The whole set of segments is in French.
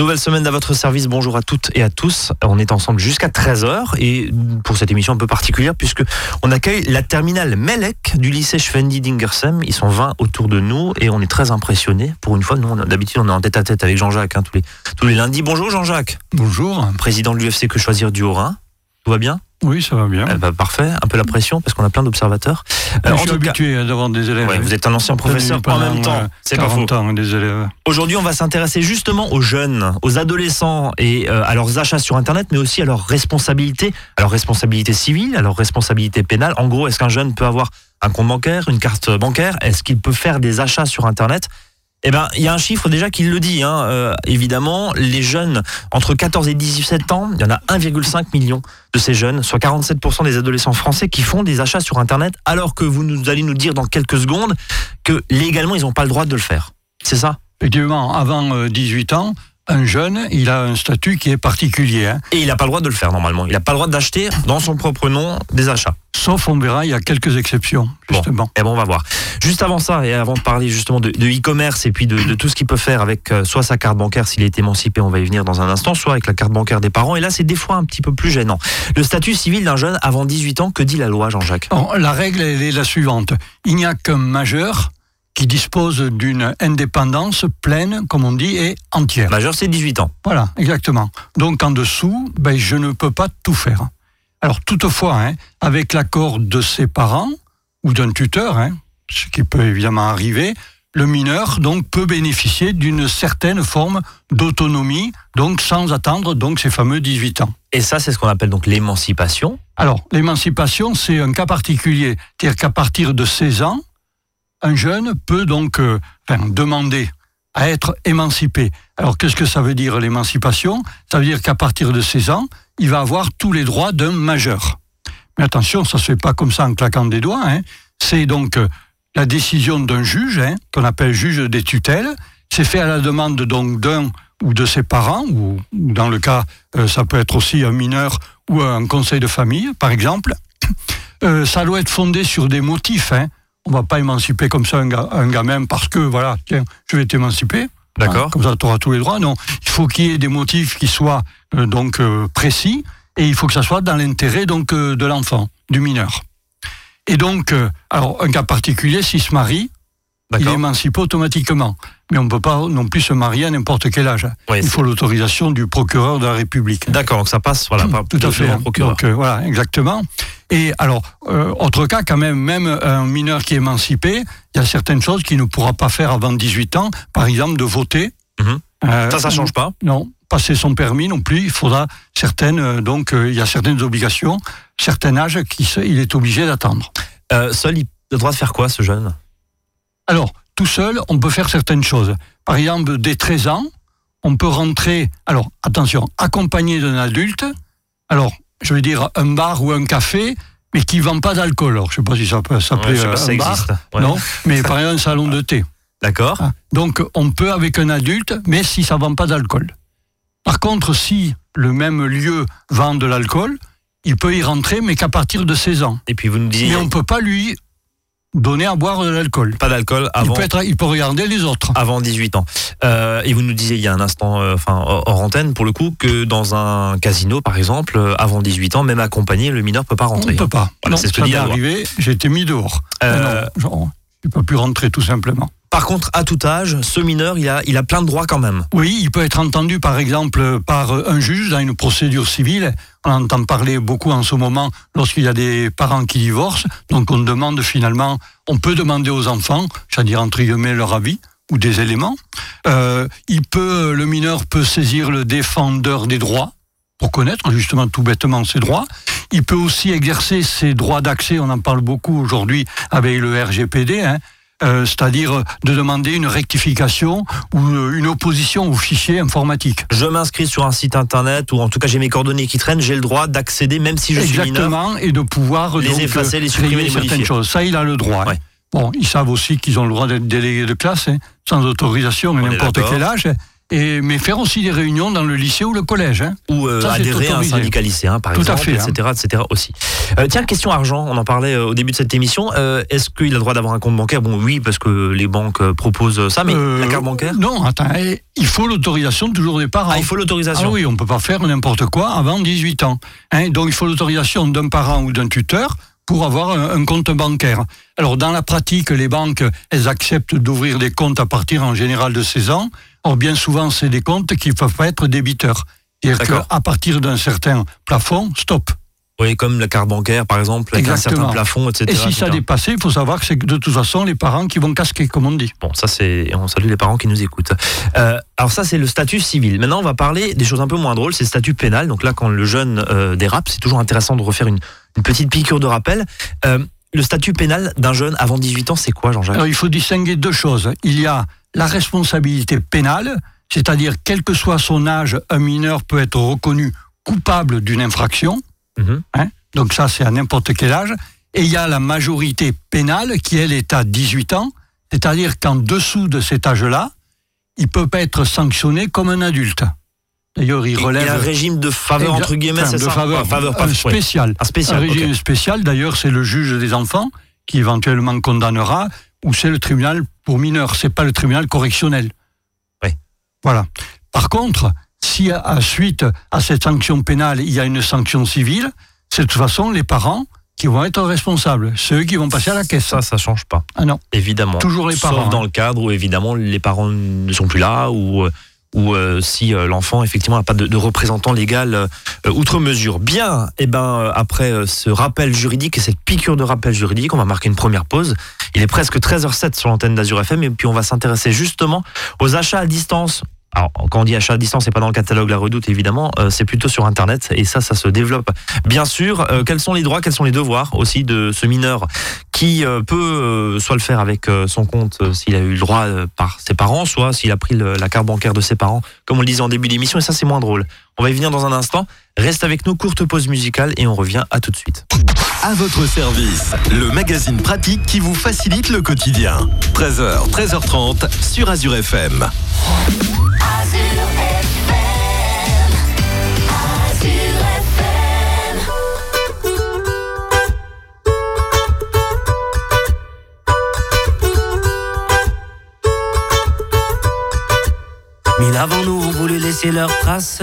Nouvelle semaine à votre service. Bonjour à toutes et à tous. On est ensemble jusqu'à 13h et pour cette émission un peu particulière puisque on accueille la terminale Melek du lycée Schwendi d'Ingersheim. Ils sont 20 autour de nous et on est très impressionnés. Pour une fois, nous, d'habitude, on est en tête à tête avec Jean-Jacques hein, tous, les, tous les lundis. Bonjour Jean-Jacques. Bonjour. Président de l'UFC Que Choisir du Haut-Rhin. Tout va bien? Oui, ça va bien. Eh ben, parfait. Un peu la pression parce qu'on a plein d'observateurs. je suis habitué cas... des élèves. vous êtes un ancien professeur en même temps. C'est pas faux. Ans, des élèves. Aujourd'hui, on va s'intéresser justement aux jeunes, aux adolescents et euh, à leurs achats sur Internet, mais aussi à leurs responsabilités, à leurs responsabilités civiles, à leurs responsabilités pénales. En gros, est-ce qu'un jeune peut avoir un compte bancaire, une carte bancaire? Est-ce qu'il peut faire des achats sur Internet? Eh ben, il y a un chiffre déjà qui le dit. Hein. Euh, évidemment, les jeunes entre 14 et 17 ans, il y en a 1,5 million de ces jeunes, soit 47% des adolescents français qui font des achats sur Internet, alors que vous nous allez nous dire dans quelques secondes que légalement, ils n'ont pas le droit de le faire. C'est ça? Effectivement, avant 18 euh, ans, un jeune, il a un statut qui est particulier. Hein. Et il n'a pas le droit de le faire normalement. Il n'a pas le droit d'acheter dans son propre nom des achats. Sauf, on verra, il y a quelques exceptions, justement. Bon, et bon, on va voir. Juste avant ça, et avant de parler justement de e-commerce et puis de, tout ce qu'il peut faire avec euh, soit sa carte bancaire s'il est émancipé, on va y venir dans un instant, soit avec la carte bancaire des parents. Et là, c'est des fois un petit peu plus gênant. Le statut civil d'un jeune avant 18 ans, que dit la loi, Jean-Jacques? La règle, elle est la suivante. Il n'y a qu'un majeur qui dispose d'une indépendance pleine, comme on dit, et entière. Majeur, c'est 18 ans. Voilà, exactement. Donc en dessous, ben, je ne peux pas tout faire. Alors toutefois, hein, avec l'accord de ses parents ou d'un tuteur, hein, ce qui peut évidemment arriver, le mineur donc peut bénéficier d'une certaine forme d'autonomie, donc sans attendre donc ces fameux 18 ans. Et ça, c'est ce qu'on appelle donc l'émancipation. Alors l'émancipation, c'est un cas particulier, c'est-à-dire qu'à partir de 16 ans, un jeune peut donc euh, demander à être émancipé. Alors qu'est-ce que ça veut dire l'émancipation? Ça veut dire qu'à partir de 16 ans, il va avoir tous les droits d'un majeur. Mais attention, ça ne se fait pas comme ça en claquant des doigts. Hein. C'est donc euh, la décision d'un juge, hein, qu'on appelle juge des tutelles. C'est fait à la demande donc d'un ou de ses parents, ou, dans le cas, euh, ça peut être aussi un mineur ou un conseil de famille, par exemple. ça doit être fondé sur des motifs. Hein on va pas émanciper comme ça un, gamin parce que, voilà, tiens, je vais t'émanciper. D'accord. comme ça, tu auras tous les droits. Non, il faut qu'il y ait des motifs qui soient euh, donc euh, précis et il faut que ça soit dans l'intérêt donc euh, de l'enfant, du mineur. Et donc, alors un cas particulier, s'il se marie, il est émancipé automatiquement mais on ne peut pas non plus se marier à n'importe quel âge. Il faut l'autorisation du procureur de la République. D'accord, donc ça passe, voilà, tout à fait. Procureur. Donc, voilà, exactement. Et alors, euh, autre cas, quand même, même un mineur qui est émancipé, il y a certaines choses qu'il ne pourra pas faire avant 18 ans, par exemple de voter. Euh, ça, ça change pas Non, passer son permis non plus. Il faudra certaines, donc il y a certaines obligations, certains âges qu'il est obligé d'attendre. seul, il a le droit de faire quoi, ce jeune? Alors, tout seul, on peut faire certaines choses. Par exemple, dès 13 ans, on peut rentrer, alors attention, accompagné d'un adulte, alors je veux dire un bar ou un café, mais qui ne vend pas d'alcool. Alors, je ne sais pas si ça peut s'appeler un ça bar. Existe. Non, mais par exemple un salon de thé. D'accord. Ah, donc on peut avec un adulte, mais si ça ne vend pas d'alcool. Par contre, si le même lieu vend de l'alcool, il peut y rentrer, mais qu'à partir de 16 ans. Et puis vous nous disiez... Mais on ne peut pas lui donner à boire de l'alcool. Pas d'alcool avant. Il peut, être, il peut, regarder les autres. Avant 18 ans. Euh, et vous nous disiez il y a un instant, euh, enfin hors antenne pour le coup, que dans un casino par exemple, euh, avant 18 ans, même accompagné, le mineur peut pas rentrer. On ne peut pas. c'est ce que dit arrivé. J'ai été mis dehors. Non, il peut plus rentrer tout simplement. Par contre, à tout âge, ce mineur, il a, il a plein de droits quand même. Oui, il peut être entendu, par exemple, par un juge dans une procédure civile. On entend parler beaucoup en ce moment lorsqu'il y a des parents qui divorcent. Donc, on demande finalement, on peut demander aux enfants, c'est-à-dire entre guillemets leur avis ou des éléments. Euh, il peut, le mineur peut saisir le défendeur des droits pour connaître justement tout bêtement ses droits. Il peut aussi exercer ses droits d'accès, on en parle beaucoup aujourd'hui avec le RGPD, hein, euh, c'est-à-dire de demander une rectification ou euh, une opposition au fichier informatique. Je m'inscris sur un site internet ou en tout cas j'ai mes coordonnées qui traînent, j'ai le droit d'accéder même si je suis mineur. Exactement, et de pouvoir les effacer, les supprimer, les certaines choses. Ça, il a le droit. Bon, ils savent aussi qu'ils ont le droit d'être délégués de classe, hein, sans autorisation à n'importe quel âge. Et, mais faire aussi des réunions dans le lycée ou le collège. Hein. Ou euh, adhérer à un syndicat lycéen, par Tout exemple, à fait, etc., etc. aussi. Euh, tiens, question argent, on en parlait euh, au début de cette émission. Euh, Est-ce qu'il a le droit d'avoir un compte bancaire? Bon, oui, parce que les banques proposent ça, mais la carte bancaire? Non, attends, eh, il faut l'autorisation toujours des parents. Ah, il faut l'autorisation. Ah oui, on ne peut pas faire n'importe quoi avant 18 ans. Hein, donc il faut l'autorisation d'un parent ou d'un tuteur pour avoir un compte bancaire. Alors dans la pratique, les banques, elles acceptent d'ouvrir des comptes à partir en général de 16 ans. Or bien souvent, c'est des comptes qui ne peuvent pas être débiteurs. C'est-à-dire qu'à partir d'un certain plafond, stop. Oui, comme la carte bancaire, par exemple, avec un Exactement. certain plafond, etc. Et si ça etc. dépasse, il faut savoir que c'est de toute façon les parents qui vont casquer, comme on dit. Bon, ça c'est, on salue les parents qui nous écoutent. Euh, alors ça c'est le statut civil. Maintenant on va parler des choses un peu moins drôles, c'est le statut pénal. Donc là quand le jeune euh, dérape, c'est toujours intéressant de refaire une, une petite piqûre de rappel. Euh, le statut pénal d'un jeune avant 18 ans, c'est quoi Jean-Jacques? Il faut distinguer deux choses. Il y a la responsabilité pénale, c'est-à-dire quel que soit son âge, un mineur peut être reconnu coupable d'une infraction. Mhm. Hein? Donc ça, c'est à n'importe quel âge. Et il y a la majorité pénale qui, elle, est à 18 ans, c'est-à-dire qu'en dessous de cet âge-là, il peut pas être sanctionné comme un adulte. D'ailleurs, il Il y relève a un régime de faveur entre guillemets, Enfin, c'est de ça faveur, pas un spécial. Un spécial. Un régime spécial, d'ailleurs, c'est le juge des enfants qui éventuellement condamnera, ou c'est le tribunal pour mineurs, c'est pas le tribunal correctionnel. Oui. Voilà. Par contre, si à, suite à cette sanction pénale, il y a une sanction civile, c'est de toute façon les parents qui vont être responsables, ceux qui vont passer à la caisse. Ça, ça change pas, Ah non, évidemment. toujours les Sauf parents. dans hein. le cadre où évidemment les parents ne sont plus là ou euh, ou euh, si euh, l'enfant effectivement n'a pas de, représentant légal euh, outre mesure. Bien, et ben euh, après ce rappel juridique et cette piqûre de rappel juridique, on va marquer une première pause. Il est presque 13h07 sur l'antenne d'Azur FM et puis on va s'intéresser justement aux achats à distance. Alors, quand on dit achat à distance, c'est pas dans le catalogue La Redoute, évidemment, euh, c'est plutôt sur Internet, et ça, ça se développe. Bien sûr, euh, quels sont les droits, quels sont les devoirs aussi de ce mineur qui euh, peut soit le faire avec son compte s'il a eu le droit par ses parents, soit s'il a pris la carte bancaire de ses parents, comme on le disait en début d'émission, et ça c'est moins drôle. On va y venir dans un instant. Reste avec nous, courte pause musicale, et on revient à tout de suite. À votre service, le magazine pratique qui vous facilite le quotidien. 13h, 13h30 sur Azure FM. Azure FM, Azure FM. Mille avant nous ont voulu laisser leurs traces,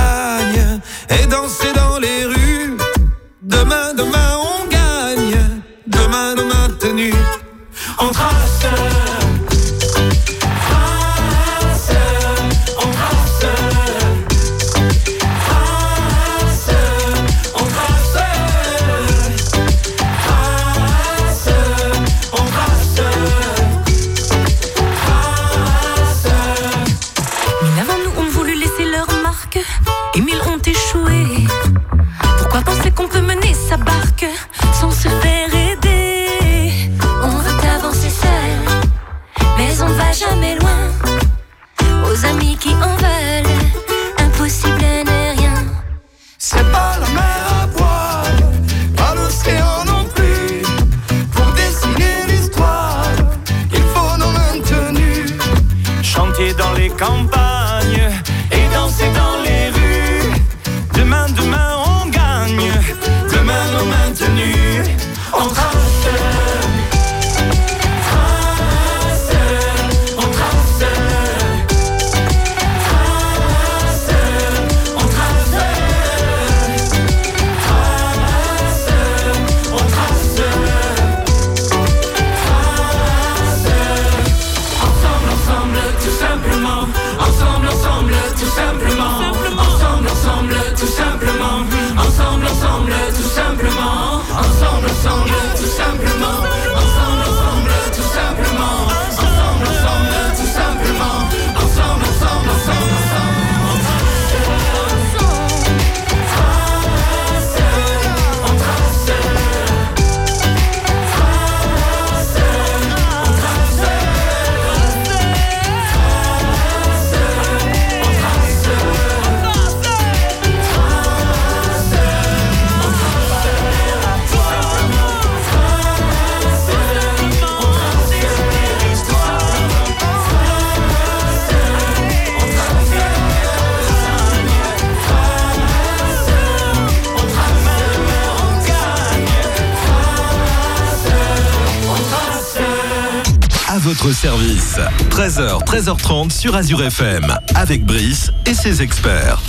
votre service. 13h, 13h30 sur Azure FM, avec Brice et ses experts.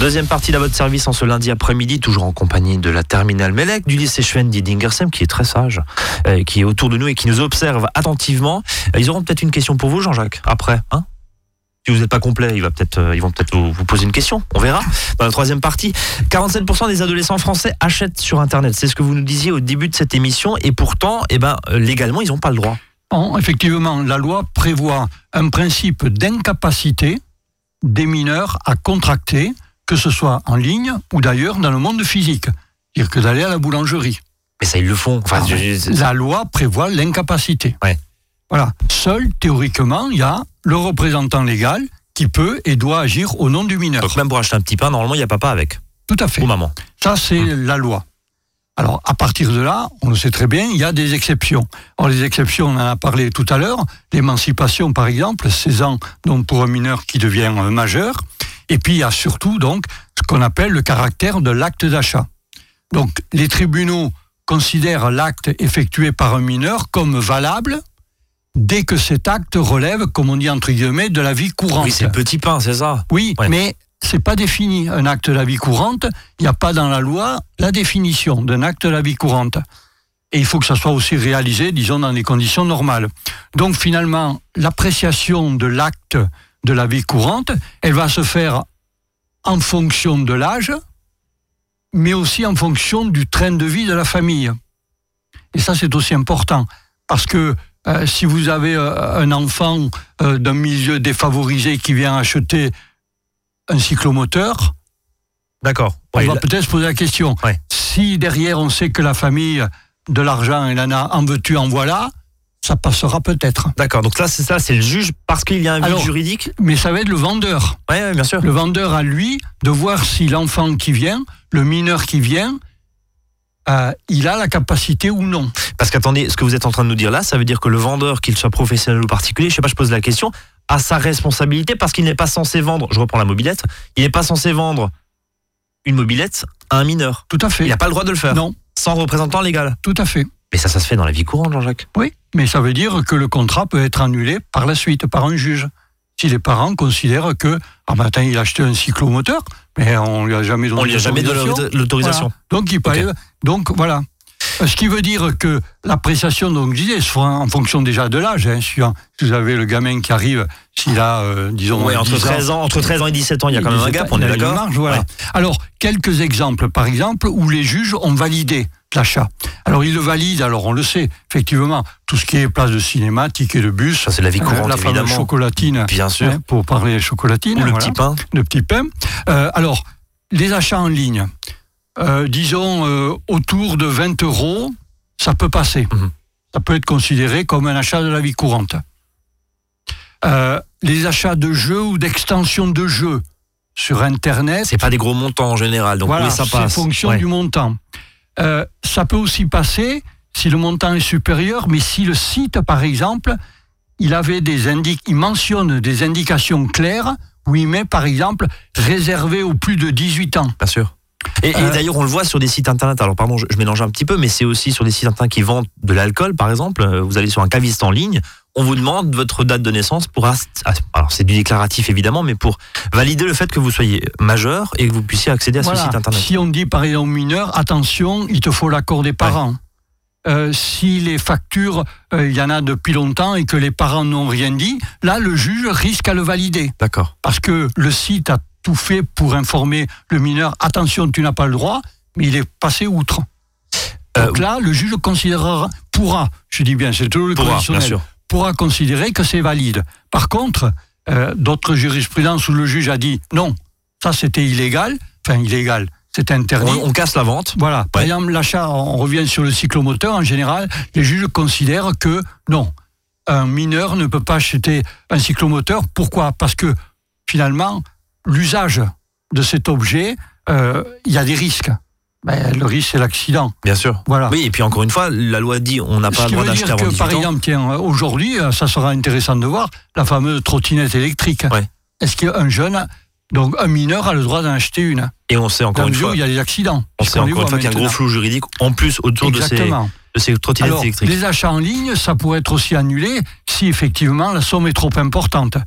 Deuxième partie de votre service en ce lundi après-midi, toujours en compagnie de la terminale Melek du lycée Schwendi d'Ingersheim, qui est très sage, euh, qui est autour de nous et qui nous observe attentivement. Euh, Ils auront peut-être une question pour vous, Jean-Jacques, après, hein? Si vous n'êtes pas complet, euh, ils vont peut-être vous, poser une question. On verra. Dans la troisième partie, 47% des adolescents français achètent sur Internet. C'est ce que vous nous disiez au début de cette émission. Et pourtant, eh ben, légalement, ils n'ont pas le droit. En- effectivement, la loi prévoit un principe d'incapacité des mineurs à contracter, que ce soit en ligne ou d'ailleurs dans le monde physique. C'est-à-dire que d'aller à la boulangerie. Mais ça, ils le font. Enfin, Ah, je- La loi prévoit l'incapacité. Ouais. Voilà. Seul, théoriquement, il y a le représentant légal qui peut et doit agir au nom du mineur. donc même pour acheter un petit pain, normalement, il n'y a papa avec. Tout à fait. Ou maman. Ça, c'est la loi. Alors, à partir de là, on le sait très bien, il y a des exceptions. Alors, les exceptions, on en a parlé tout à l'heure. L'émancipation, par exemple, 16 ans donc pour un mineur qui devient euh, majeur. Et puis, il y a surtout donc ce qu'on appelle le caractère de l'acte d'achat. Donc, les tribunaux considèrent l'acte effectué par un mineur comme valable dès que cet acte relève, comme on dit entre guillemets, de la vie courante. Oui, c'est petit pain, c'est ça? Oui, Ouais. mais c'est pas défini un acte de la vie courante. Il n'y a pas dans la loi la définition d'un acte de la vie courante. Et il faut que ça soit aussi réalisé, disons, dans des conditions normales. Donc finalement, l'appréciation de l'acte de la vie courante, elle va se faire en fonction de l'âge, mais aussi en fonction du train de vie de la famille. Et ça, c'est aussi important. Parce que euh, si vous avez euh, un enfant euh, d'un milieu défavorisé qui vient acheter un cyclomoteur, D'accord. on Ouais, va peut-être se poser la question. Ouais. Si derrière on sait que la famille de l'argent, elle en a en veux-tu, en voilà, ça passera peut-être. D'accord. Donc là, c'est ça, c'est le juge parce qu'il y a un vide juridique. Mais ça va être le vendeur. Oui, bien sûr. Le vendeur à lui de voir si l'enfant qui vient, le mineur qui vient, euh, il a la capacité ou non. Parce qu'attendez, ce que vous êtes en train de nous dire là, ça veut dire que le vendeur, qu'il soit professionnel ou particulier, je sais pas, je pose la question, a sa responsabilité parce qu'il n'est pas censé vendre, je reprends la mobilette, il n'est pas censé vendre une mobilette à un mineur. Tout à fait. Il n'a pas le droit de le faire. Non, Sans représentant légal. tout à fait. Mais ça, ça se fait dans la vie courante, Jean-Jacques. Oui, mais ça veut dire que le contrat peut être annulé par la suite par un juge. Si les parents considèrent que, ah ben attends, il a acheté un cyclomoteur, mais on lui a jamais donné On lui a jamais donné l'autorisation. l'autorisation. Voilà. Donc il peut donc voilà. Euh, Ce qui veut dire que l'appréciation, donc je disais, soit en fonction déjà de l'âge. Hein, si vous avez le gamin qui arrive, s'il a, euh, disons, Ouais, entre 10 ans, 13 ans, entre 13 ans et 17 ans, il y a quand même un 17 gap, on est d'accord marge, voilà. Ouais. Alors, quelques exemples, par exemple, où les juges ont validé l'achat. Alors, ils le valident, alors on le sait, effectivement, tout ce qui est place de cinéma, ticket de bus, Ça, c'est la vie euh, courante, la fameuse évidemment. chocolatine, Bien sûr. hein, pour parler chocolatine. Ou le voilà petit pain. le petit pain. Euh, alors, les achats en ligne, euh, disons euh, autour de 20 euros, ça peut passer. Mhm. Ça peut être considéré comme un achat de la vie courante. Euh, les achats de jeux ou d'extensions de jeux sur Internet, C'est pas des gros montants en général, donc voilà, oui, ça c'est passe. fonction Ouais. du montant. Ça peut aussi passer si le montant est supérieur, mais si le site, par exemple, il avait des indi- il mentionne des indications claires où il met, par exemple, réservé aux plus de 18 ans. Bien sûr. Et, et Euh, d'ailleurs, on le voit sur des sites internet. Alors, pardon, je, je mélange un petit peu, mais c'est aussi sur des sites internet qui vendent de l'alcool, par exemple. Euh, Vous allez sur un caviste en ligne, on vous demande votre date de naissance pour. ah, Alors, c'est du déclaratif évidemment, mais pour valider le fait que vous soyez majeur et que vous puissiez accéder à Voilà. ce site internet. Si on dit, par exemple, mineur, attention, il te faut l'accord des parents. Euh, si les factures, euh, il y en a depuis longtemps et que les parents n'ont rien dit, là, le juge risque à le valider. D'accord. parce que le site a tout fait pour informer le mineur attention, tu n'as pas le droit, mais il est passé outre. Euh, Donc là, le juge considérera, pourra, je dis bien, c'est toujours le Pourra, conditionnel, pourra considérer que c'est valide. Par contre, euh, d'autres jurisprudences où le juge a dit non, ça c'était illégal, enfin illégal, c'est interdit. On, on casse la vente. Voilà. Par exemple, l'achat, on revient sur le cyclomoteur, en général, les juges considèrent que non, un mineur ne peut pas acheter un cyclomoteur. Pourquoi? Parce que finalement, l'usage de cet objet, euh, il y a des risques. Ben, le risque, c'est l'accident. Bien sûr. Voilà. Oui, et puis encore une fois, la loi dit on n'a pas le droit d'acheter avant que, 18 par exemple, tiens, aujourd'hui, euh, ça sera intéressant de voir la fameuse trottinette électrique. Ouais. Est-ce qu'un jeune, donc un mineur, a le droit d'en acheter une? Et on sait encore Dans une fois, il y a des accidents. on sait encore une fois qu'il y a un gros flou juridique en plus autour de ces, de ces trottinettes Alors, électriques. les achats en ligne, ça pourrait être aussi annulé si effectivement la somme est trop importante.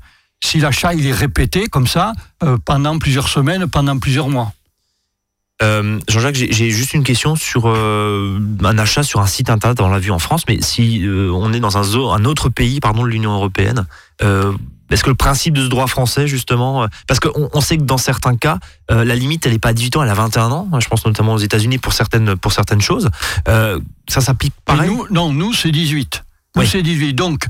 Si l'achat il est répété comme ça euh, pendant plusieurs semaines, pendant plusieurs mois. Euh, Jean-Jacques, j'ai juste une question sur euh, un achat sur un site internet. On l'a vu en France, mais si euh, on est dans un, autre pays, pardon, de l'Union européenne, est-ce que le principe de ce droit français, justement, parce qu'on on sait que dans certains cas, la limite, elle n'est pas à 18 ans, elle a 21 ans. Je pense notamment aux États-Unis pour certaines pour certaines choses. Ça s'applique Mais pareil. nous, non, nous c'est 18. Nous Oui. c'est 18. Donc,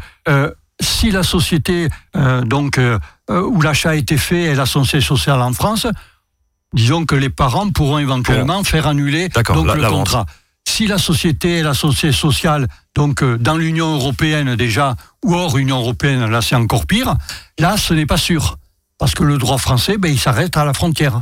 si la société euh, donc euh, euh, où l'achat a été fait est la société sociale en France, disons que les parents pourront éventuellement faire annuler donc la- le la vente. contrat. Si la société est la société sociale donc euh, dans l'Union européenne déjà ou hors Union européenne, là c'est encore pire. Là, ce n'est pas sûr parce que le droit français, ben, il s'arrête à la frontière.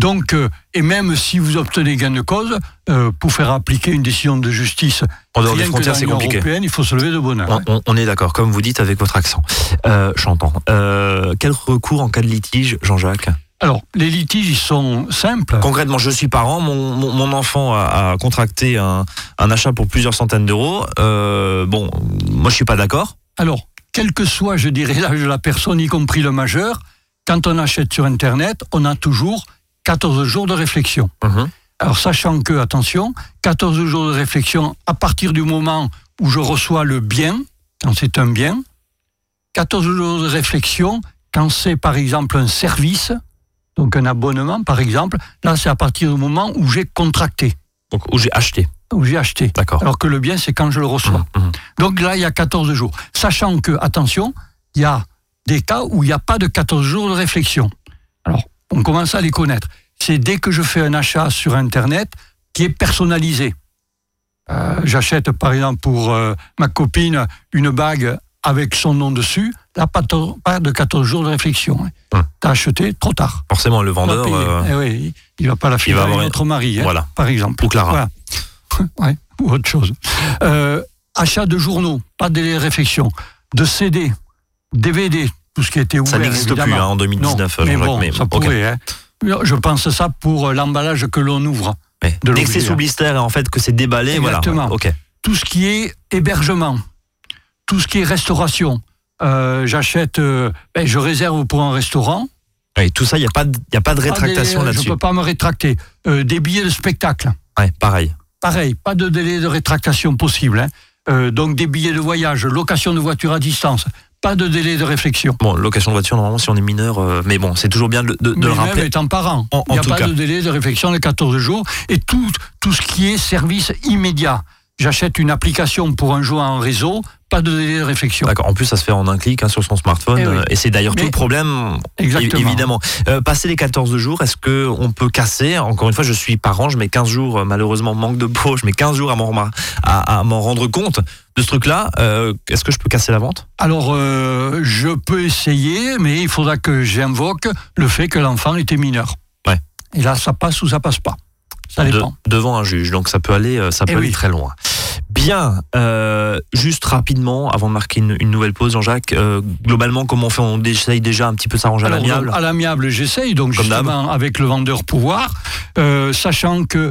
Donc, euh, et même si vous obtenez gain de cause, euh, pour faire appliquer une décision de justice En dehors des frontières, c'est compliqué. européenne, il faut se lever de bonheur. On, on- on est d'accord, comme vous dites avec votre accent euh, chantant. Euh, quel recours en cas de litige, Jean-Jacques? Alors, les litiges, ils sont simples. Concrètement, je suis parent, mon, mon, mon enfant a, a contracté un, un achat pour plusieurs centaines d'euros. Bon, moi je suis pas d'accord. Alors, quel que soit, je dirais, l'âge de la personne, y compris le majeur, quand on achète sur Internet, on a toujours 14 jours de réflexion. Mhm. Alors, sachant que, attention, 14 jours de réflexion à partir du moment où je reçois le bien, quand c'est un bien, 14 jours de réflexion quand c'est, par exemple, un service, donc un abonnement, par exemple, là, c'est à partir du moment où j'ai contracté, Donc où j'ai acheté, où j'ai acheté. d'accord. Alors que le bien, c'est quand je le reçois. Mhm, mhm. Donc là, il y a 14 jours. Sachant que, attention, il y a des cas où il n'y a pas de 14 jours de réflexion. Alors, on commence à les connaître. C'est dès que je fais un achat sur Internet qui est personnalisé. Euh, J'achète, par exemple, pour euh, ma copine, une bague avec son nom dessus. Là, pas, pas de 14 jours de réflexion. Hein. Hum. T'as acheté trop tard. Forcément, le vendeur. payer. euh, Eh oui, il va pas la filer va à autre mari, hein, Voilà. par exemple. Ou Clara. Voilà. Ouais, ou autre chose. Euh, achat de journaux, pas de réflexion. De CD, DVD, tout ce qui était ouvert. ça n'existe plus hein, en 2019, Non, mais bon, mais ça hein. Je pense ça pour euh, l'emballage que l'on ouvre. De Dès que c'est l'objet, sous hein. blister et en fait que c'est déballé, voilà. Exactement. Ok. Tout ce qui est hébergement, tout ce qui est restauration. Euh, J'achète, euh, ben, je réserve pour un restaurant. Ouais, tout ça, il n'y a, pas de- y a pas de rétractation des- là-dessus. Je ne peux pas me rétracter. Euh, des billets de spectacle. Ouais, pareil. Pareil, pas de délai de rétractation possible. hein. Euh, donc des billets de voyage, location de voiture à distance, pas de délai de réflexion. Bon, location de voiture, normalement, si on est mineur, euh, mais bon, c'est toujours bien de, de- de Mais le même rappeler. étant parent, En- il n'y a tout pas cas. de délai de réflexion de 14 jours. Et tout, tout ce qui est service immédiat. J'achète une application pour un jeu en réseau, pas de délai de réflexion. D'accord. En plus, ça se fait en un clic hein, sur son smartphone. Eh oui. euh, Et c'est d'ailleurs tout le problème. Exactement. Évidemment. Euh, passer les 14 jours, est-ce que on peut casser? Encore une fois, je suis parent, je mets 15 jours, euh, malheureusement, manque de peau, je mets 15 jours à m'en remar- à, à m'en rendre compte de ce truc-là. Euh, est-ce que je peux casser la vente? Alors, euh, je peux essayer, mais il faudra que j'invoque le fait que l'enfant était mineur. Ouais. Et là, ça passe ou ça passe pas. Ça De- dépend. devant un juge Donc ça peut aller, euh, ça peut Eh aller oui. très loin. Bien, euh, juste rapidement, avant de marquer une, une nouvelle pause, Jean-Jacques, euh, globalement, comment on fait? On essaye déjà un petit peu s'arranger à l'amiable? À l'amiable, j'essaye, donc Comme justement avec le vendeur pouvoir, euh, sachant que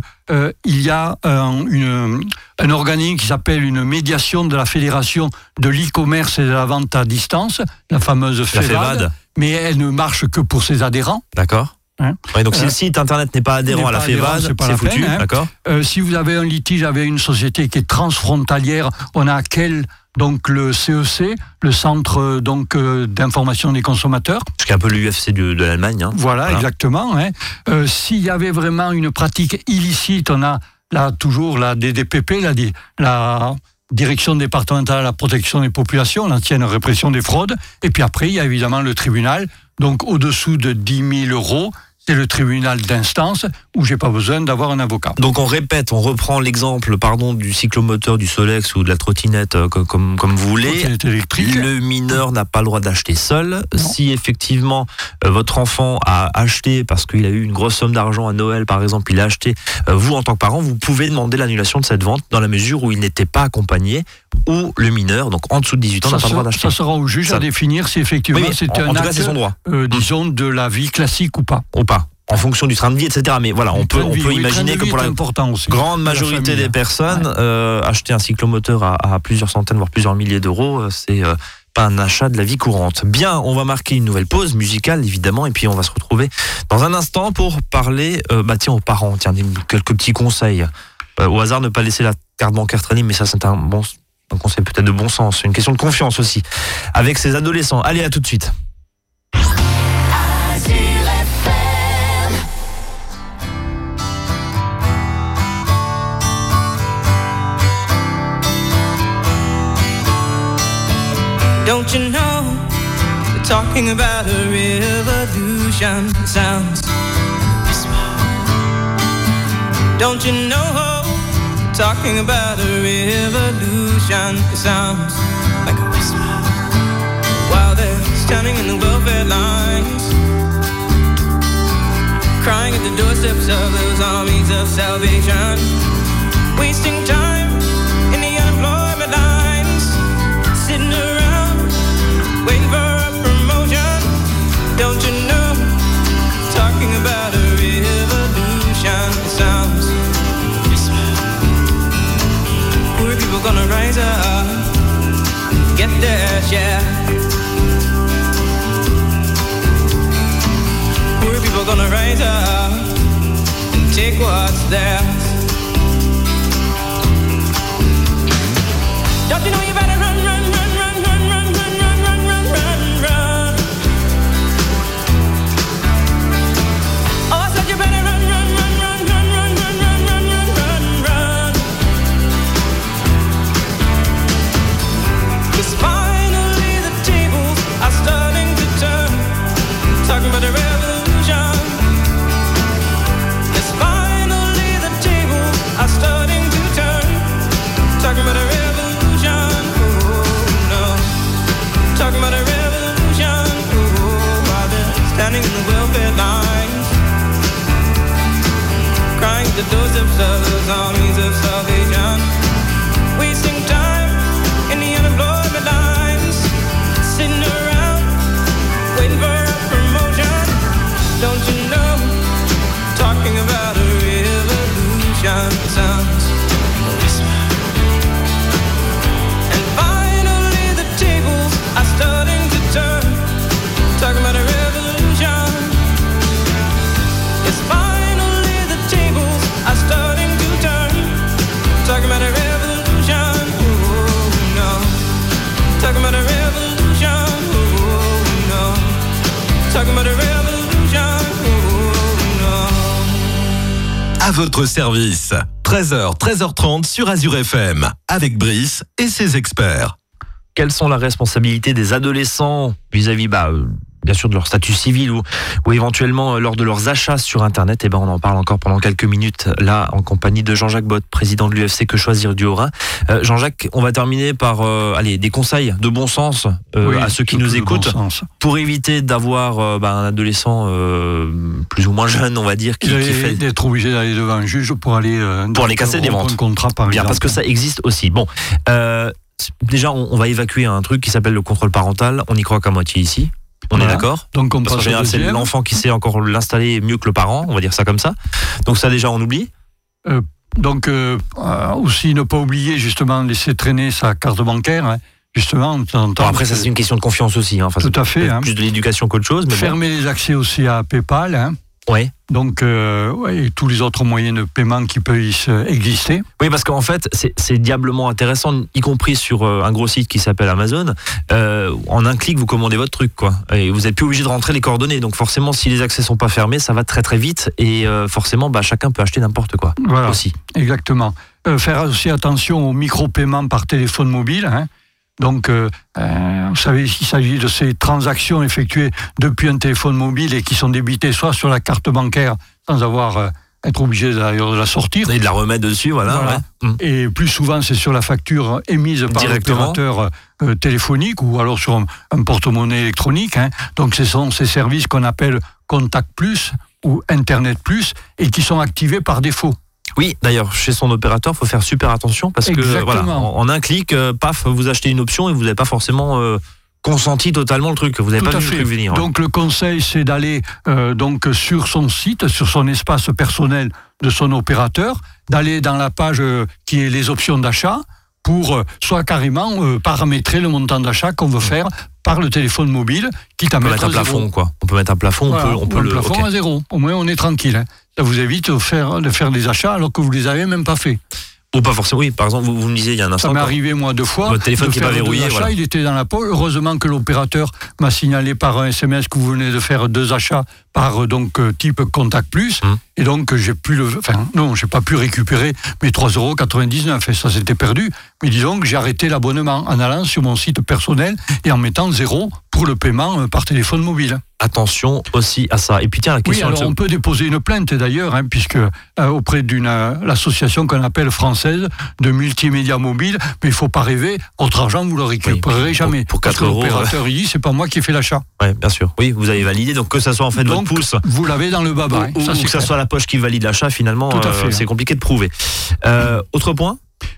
il y a un, une- un organisme qui s'appelle une médiation de la Fédération de l'e-commerce et de la vente à distance, la fameuse La FEVAD, mais elle ne marche que pour ses adhérents. d'accord Hein Ouais, Donc si le site internet n'est pas adhérent à la FEVAD, c'est foutu, hein. d'accord Euh, si vous avez un litige avec une société qui est transfrontalière, on a quel donc le CEC, le Centre euh, donc euh, d'information des consommateurs. Ce qui est un peu l'UFC de, de l'Allemagne. hein. Voilà, Voilà. exactement. hein. Euh, S'il y avait vraiment une pratique illicite, on a là toujours la DDPP, la Direction départementale à la protection des populations, l'ancienne répression des fraudes. Et puis après, il y a évidemment le tribunal. Donc au-dessous de 10 000 euros, c'est le tribunal d'instance où j'ai pas besoin d'avoir un avocat. Donc on répète, on reprend l'exemple pardon du cyclomoteur, du Solex ou de la trottinette euh, co- comme, comme vous voulez. Trottinette électrique. Le mineur n'a pas le droit d'acheter seul. Non. Si effectivement euh, votre enfant a acheté parce qu'il a eu une grosse somme d'argent à Noël par exemple, il a acheté, euh, vous en tant que parent, vous pouvez demander l'annulation de cette vente dans la mesure où il n'était pas accompagné ou le mineur, donc en dessous de 18 ans, n'a pas le droit d'acheter. ça sera au juge Ça- à définir si effectivement Oui, en, un cas acte, son droit. euh, disons, de la vie classique ou pas. Ou pas. En fonction du train de vie, etc. Mais voilà, on peut, on peut oui, imaginer que pour la grande la majorité des personnes, euh, acheter un cyclomoteur à, à plusieurs centaines, voire plusieurs milliers d'euros, euh, c'est euh, pas un achat de la vie courante. Bien, on va marquer une nouvelle pause musicale, évidemment, et puis on va se retrouver dans un instant pour parler, euh, bah tiens, aux parents, tiens, quelques petits conseils. Au hasard, ne pas laisser la carte bancaire traîner, mais ça, c'est un bon, un conseil peut-être de bon sens, une question de confiance aussi. Avec ces adolescents. Allez, à tout de suite. Don't you know? They're talking about a revolution. Sounds whisper. Don't you know? They're talking about a revolution. Sounds like a whisper. While they're standing in the welfare lines, crying at the doorsteps of those armies of salvation, wasting time Don't you know you better votre service. 13h, 13h30 sur Azure FM. Avec Brice et ses experts. quelles sont les responsabilités des adolescents vis-à-vis, bah, euh, bien sûr, de leur statut civil ou, ou éventuellement euh, lors de leurs achats sur Internet. Et ben, on en parle encore pendant quelques minutes là, en compagnie de Jean-Jacques Bott, président de l'UFC Que Choisir du Haut-Rhin. Euh, Jean-Jacques, on va terminer par, euh, allez, des conseils de bon sens euh, Oui, à ceux qui nous bon écoutent sens. pour éviter d'avoir euh, bah, un adolescent euh, plus ou moins jeune, on va dire, qui, qui fait d'être obligé d'aller devant un juge pour aller euh, Pour aller casser des ventes. contrat par Bien, exemple. parce que ça existe aussi. Bon, euh, déjà, on, on va évacuer un truc qui s'appelle le contrôle parental. On y croit qu'à moitié ici. On est d'accord Donc on Parce passe général, c'est l'enfant qui sait encore l'installer mieux que le parent, on va dire ça comme ça. Donc ça, déjà, on oublie. Donc euh, euh, aussi ne pas oublier justement laisser traîner sa carte bancaire. hein. Justement, Bon, après, ça, c'est une question de confiance aussi. hein. Enfin, Tout à fait, hein. Plus de l'éducation qu'autre chose. Mais bon. fermer les accès aussi à PayPal. Ouais. Donc euh, ouais, et tous les autres moyens de paiement qui puissent euh, exister. Oui, parce qu'en fait, c'est diablement intéressant, y compris sur euh, un gros site qui s'appelle Amazon. Euh, en un clic, vous commandez votre truc, quoi. Et vous n'êtes plus obligé de rentrer les coordonnées. Donc forcément, si les accès sont pas fermés, ça va très très vite. Et euh, forcément, bah, chacun peut acheter n'importe quoi. Voilà. Aussi. Exactement. Faire aussi attention aux micro-paiements par téléphone mobile. hein. Donc, euh, euh, vous savez, il s'agit de ces transactions effectuées depuis un téléphone mobile et qui sont débitées soit sur la carte bancaire sans avoir euh, être obligé d'ailleurs de la sortir. Et de la remettre dessus, voilà. Voilà. ouais. Mm. Et plus souvent, c'est sur la facture émise par l'opérateur euh, téléphonique ou alors sur un, un porte-monnaie électronique. hein. Donc, ce sont ces services qu'on appelle Contact Plus ou Internet Plus et qui sont activés par défaut. Oui, d'ailleurs, chez son opérateur, faut faire super attention parce que voilà, en, en un clic, euh, paf, vous achetez une option et vous n'avez pas forcément euh, consenti totalement le truc. Vous n'avez pas vu le truc venir. ouais. Donc le conseil, c'est d'aller euh, donc sur son site, sur son espace personnel de son opérateur, d'aller dans la page qui est les options d'achat pour euh, soit carrément euh, paramétrer le montant d'achat qu'on veut faire par le téléphone mobile, quitte à on peut mettre mettre un zéro. plafond, quoi. On peut mettre un plafond, Voilà, on peut, on peut ou un le. plafond à zéro. Au moins, on est tranquille. hein. Ça vous évite de faire, de faire des achats alors que vous les avez même pas fait. Ou pas forcément. Oui, par exemple, vous, vous me disiez il y a un Ça instant. m'est quand- arrivé moi deux fois. Votre téléphone de qui est pas faire deux verrouillé, achats, voilà. Il était dans la poche. Heureusement que l'opérateur m'a signalé par un SMS que vous venez de faire deux achats par euh, donc euh, type Contact Plus. Hum. Et donc euh, j'ai pu le, enfin non, j'ai pas pu récupérer mes 3,99 euros et ça s'était perdu. Mais disons que j'ai arrêté l'abonnement en allant sur mon site personnel et en mettant zéro pour le paiement par téléphone mobile. Attention aussi à ça. Et puis tiens, la Oui, question. alors on peut déposer une plainte d'ailleurs, hein, puisque euh, auprès d'une euh, l'association qu'on appelle française de multimédia mobile, mais il faut pas rêver, votre argent vous le récupérerez pour- jamais. pour Parce 4 que euros, l'opérateur il dit c'est pas moi qui ai fait l'achat. Ouais, bien sûr. Oui, vous avez validé. Donc que ça soit en fait Donc votre pouce. vous l'avez dans le baba. hein. ou, Ça, ou c'est que ça soit la poche qui valide l'achat, finalement, euh, c'est hein. compliqué de prouver. Euh, autre point?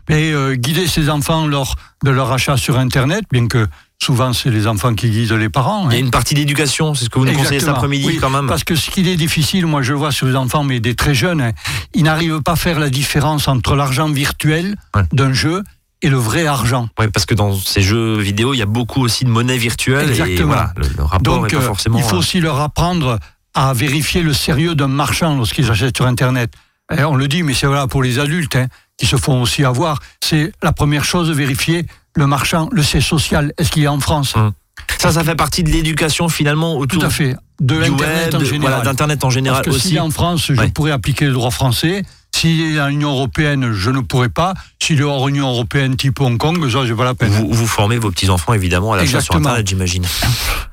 Mais euh, guider ses enfants lors de leur achat sur Internet, bien que souvent c'est les enfants qui guident les parents. Il y a hein. une partie d'éducation, c'est ce que vous nous conseillez cet Exactement. après-midi Oui, quand même. Parce que ce qui est difficile, moi je vois sur les enfants, mais des très jeunes, hein, ils n'arrivent pas à faire la différence entre l'argent virtuel Ouais. d'un jeu et le vrai argent. Ouais, parce que dans ces jeux vidéo, il y a beaucoup aussi de monnaie virtuelle. Et Exactement. voilà, le, le rapport Donc, est pas euh, forcément. il faut aussi leur apprendre à vérifier le sérieux d'un marchand lorsqu'ils achètent sur Internet. Eh, on le dit, mais c'est voilà pour les adultes hein, qui se font aussi avoir. C'est la première chose, vérifier le marchand, le siège social, est-ce qu'il est en France Hum. Ça, ça fait partie de l'éducation finalement autour Tout à fait. De l'Internet en de- général. voilà, d'Internet en général Parce que aussi. est en France, je Ouais. pourrais appliquer le droit français. S'il est dans l'Union européenne, je ne pourrais pas. S'il est hors Union européenne, type Hong Kong, ça, j'ai pas la peine. Vous, vous formez vos petits-enfants évidemment à l'achat sur. Internet, j'imagine.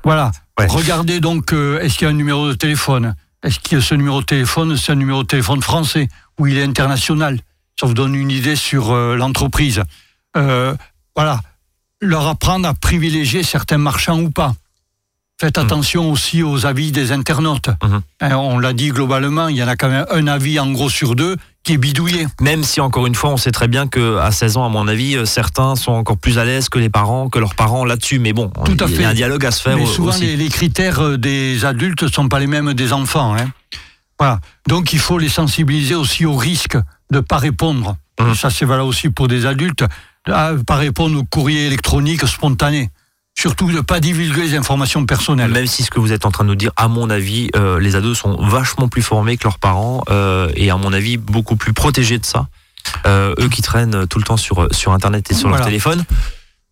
Voilà. Ouais. Regardez donc, euh, est-ce qu'il y a un numéro de téléphone? Est-ce que ce numéro de téléphone, c'est un numéro de téléphone français ou il est international? Ça vous donne une idée sur euh, l'entreprise. Euh, voilà. Leur apprendre à privilégier certains marchands ou pas. Faites attention aussi aux avis des internautes. Mhm. Hein, on l'a dit globalement, il y en a quand même un avis en gros sur deux qui est bidouillé. Même si encore une fois, on sait très bien que à 16 ans, à mon avis, euh, certains sont encore plus à l'aise que les parents, que leurs parents là-dessus. Mais bon, Tout à il y a un dialogue à se faire Mais souvent, aussi. les, les critères euh, des adultes ne sont pas les mêmes des enfants. hein. Voilà. Donc, il faut les sensibiliser aussi au risque de ne pas répondre. Mhm. Ça, c'est valable aussi pour des adultes. À pas répondre au courrier électronique spontané. Surtout de ne pas divulguer les informations personnelles. Même si ce que vous êtes en train de nous dire, à mon avis, euh, les ados sont vachement plus formés que leurs parents euh, et à mon avis beaucoup plus protégés de ça. Euh, eux qui traînent tout le temps sur, sur Internet et sur leur téléphone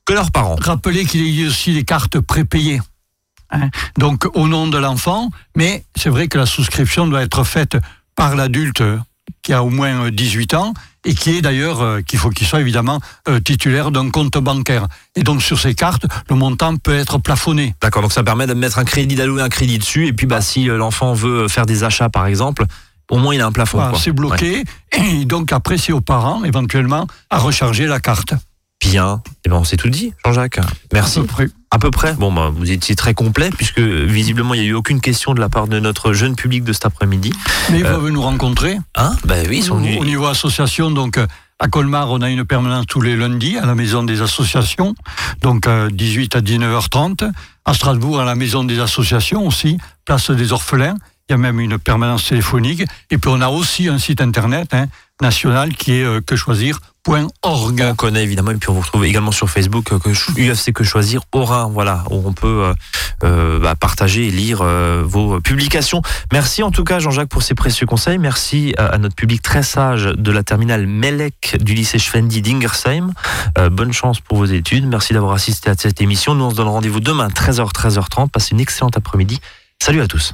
que leurs parents. Rappelez qu'il y a aussi des cartes prépayées. hein. Donc, au nom de l'enfant, mais c'est vrai que la souscription doit être faite par l'adulte qui a au moins euh, 18 ans et qui est d'ailleurs, euh, qu'il faut qu'il soit évidemment euh, titulaire d'un compte bancaire. Et donc, sur ces cartes, le montant peut être plafonné. D'accord, donc ça permet de mettre un crédit, d'allouer un crédit dessus et puis bah, si euh, l'enfant veut faire des achats par exemple, au moins il a un plafond. Quoi. c'est Ouais. bloqué. Et donc, après, c'est aux parents, éventuellement, à recharger la carte. Bien, et ben on s'est tout dit, Jean-Jacques. Merci. À peu près. Bon, bah, vous étiez très complet puisque visiblement il n'y a eu aucune question de la part de notre jeune public de cet après-midi. Mais ils Euh, peuvent nous rencontrer. Hein? Ben oui, ils sont venus. Au niveau association, donc euh, à Colmar, on a une permanence tous les lundis à la maison des associations, donc euh, 18 à 19h30. À Strasbourg, à la maison des associations aussi, place des orphelins. Il y a même une permanence téléphonique. Et puis on a aussi un site internet hein, national qui est euh, quechoisir.org. On connaît évidemment, et puis on vous retrouve également sur Facebook, euh, que ch- UFC que choisir, voilà, où on peut euh, euh, bah, partager et lire vos publications. Merci en tout cas Jean-Jacques pour ces précieux conseils. Merci à, notre public très sage de la terminale Melek du lycée Schwendi d'Ingersheim. Bonne chance pour vos études. Merci d'avoir assisté à cette émission. Nous on se donne rendez-vous demain 13h, 13h30. Passez une excellente après-midi. Salut à tous.